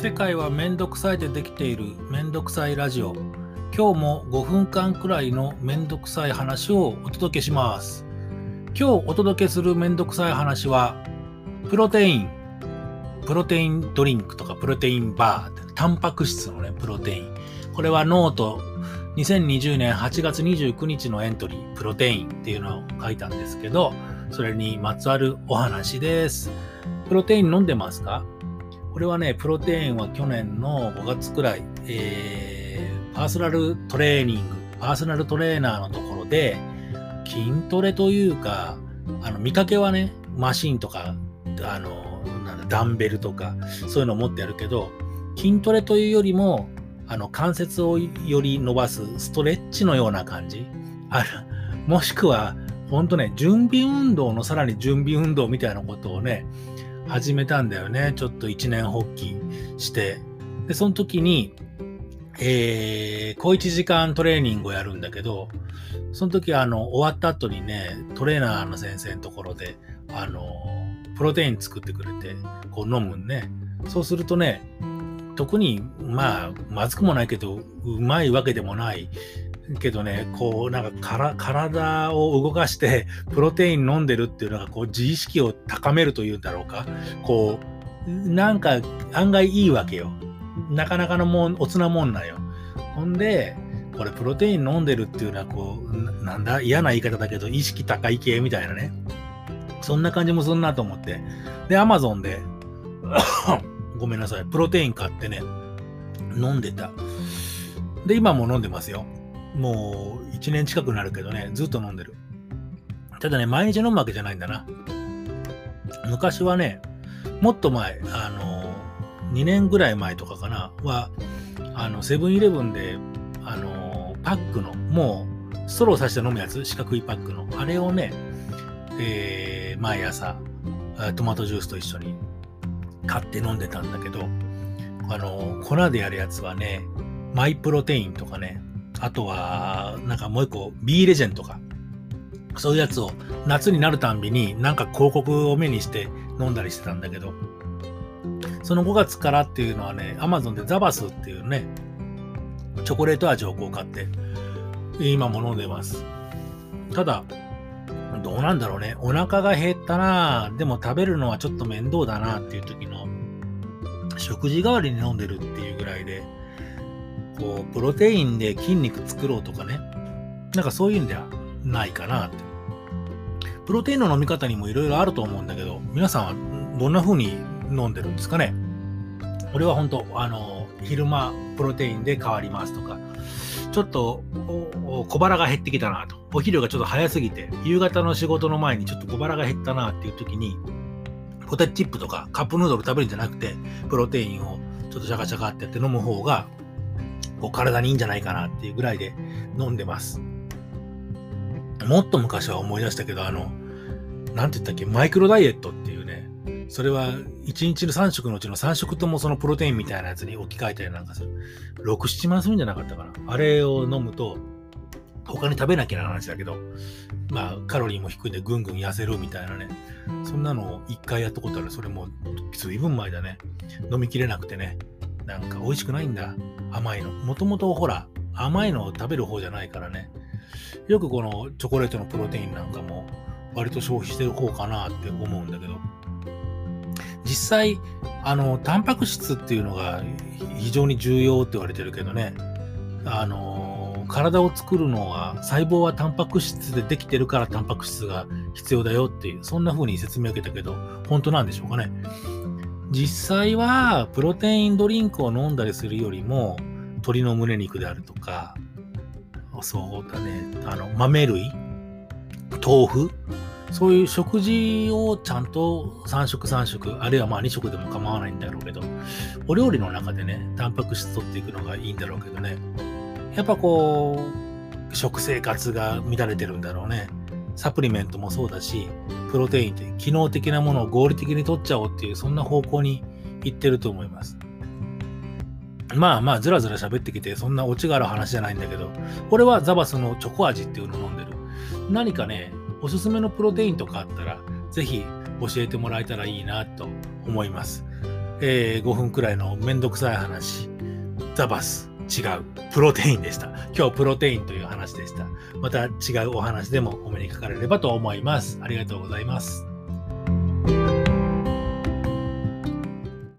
世界はめんどくさいでできているめんどくさいラジオ。今日も5分間くらいのめんどくさい話をお届けします。今日お届けするめんどくさい話はプロテイン。プロテインドリンクとかプロテインバータンパク質のねプロテイン。これはノート2020年8月29日のエントリープロテインっていうのを書いたんですけどそれにまつわるお話です。プロテイン飲んでますか？これはね、プロテインは去年の5月くらい、えー、パーソナルトレーニング、パーソナルトレーナーのところで、筋トレというか、あの、見かけはね、マシンとか、あの、ダンベルとか、そういうのを持ってやるけど、筋トレというよりも、あの、関節をより伸ばすストレッチのような感じ。ある。もしくは、ほんとね、準備運動のさらに準備運動みたいなことをね、始めたんだよね。ちょっと一年発起して。で、その時に、えー、小1時間トレーニングをやるんだけど、その時あの、終わった後にね、トレーナーの先生のところで、あの、プロテイン作ってくれて、こう飲むんね。そうするとね、特に、まあ、まずくもないけど、うまいわけでもないけどね、こう、なんか体を動かして、プロテイン飲んでるっていうのが、こう、自意識を高めるというんだろうか。こう、なんか案外いいわけよ。なかなかのもん、おつなもんなよ。ほんで、これプロテイン飲んでるっていうのは、こう、なんだ、嫌な言い方だけど、意識高い系みたいなね。そんな感じもすんなと思って。で、アマゾンで ごめんなさい、プロテイン買ってね、飲んでた。で、今も飲んでますよ。もう1年近くなるけどね、ずっと飲んでる。ただね、毎日飲むわけじゃないんだな。昔はね、もっと前、あの、2年ぐらい前とかかな、は、あの、セブンイレブンで、あの、パックの、もう、ストローさして飲むやつ、四角いパックの、あれをね、えー、毎朝、トマトジュースと一緒に買って飲んでたんだけど、あの、粉でやるやつはね、マイプロテインとかね、あとは、なんかもう一個、B レジェンとか、そういうやつを夏になるたんびになんか広告を目にして飲んだりしてたんだけど、その5月からっていうのはね、Amazon でザバスっていうね、チョコレート味をこう買って、今も飲んでます。ただ、どうなんだろうね。お腹が減ったなでも食べるのはちょっと面倒だなっていう時の、食事代わりに飲んでるっていうぐらいで、こう、プロテインで筋肉作ろうとかね。なんかそういうんではないかなって。プロテインの飲み方にもいろいろあると思うんだけど、皆さんはどんな風に飲んでるんですかね？俺は本当あの、昼間プロテインで変わりますとか、ちょっと小腹が減ってきたなと。お昼がちょっと早すぎて、夕方の仕事の前にちょっと小腹が減ったなっていう時に、ポテチップとかカップヌードル食べるんじゃなくて、プロテインをちょっとシャカシャカってやって飲む方が、こう体にいいんじゃないかなっていうぐらいで飲んでます。もっと昔は思い出したけど、あの、なんて言ったっけ、マイクロダイエットっていうね、それは1日の3食のうちの3食ともそのプロテインみたいなやつに置き換えたりなんかする。6、7万するんじゃなかったかな。あれを飲むと、他に食べなきゃな話だけど、まあカロリーも低いんでぐんぐん痩せるみたいなね。そんなのを1回やったことある。それも随分前だね。飲みきれなくてね。なんか美味しくないんだ。甘いの。もともとほら、甘いのを食べる方じゃないからね。よくこのチョコレートのプロテインなんかも割と消費してる方かなって思うんだけど、実際、あの、タンパク質っていうのが非常に重要って言われてるけどね、あの、体を作るのは、細胞はタンパク質でできてるからタンパク質が必要だよっていう、そんな風に説明を受けたけど、本当なんでしょうかね。実際は、プロテインドリンクを飲んだりするよりも、鶏の胸肉であるとか、そうだね、あの、豆類、豆腐、そういう食事をちゃんと3食3食、あるいはまあ2食でも構わないんだろうけど、お料理の中でね、タンパク質取っていくのがいいんだろうけどね、やっぱこう、食生活が乱れてるんだろうね。サプリメントもそうだし、プロテインって機能的なものを合理的に取っちゃおうっていう、そんな方向に行ってると思います。まあまあ、ずらずら喋ってきて、そんなオチがある話じゃないんだけど、俺はザバスのチョコ味っていうのを飲んでる。何かね、おすすめのプロテインとかあったら、ぜひ教えてもらえたらいいなと思います。えー、5分くらいのめんどくさい話、ザバス、違う、プロテインでした。今日プロテインという話でした。また違うお話でもお目にかかれればと思います。ありがとうございます。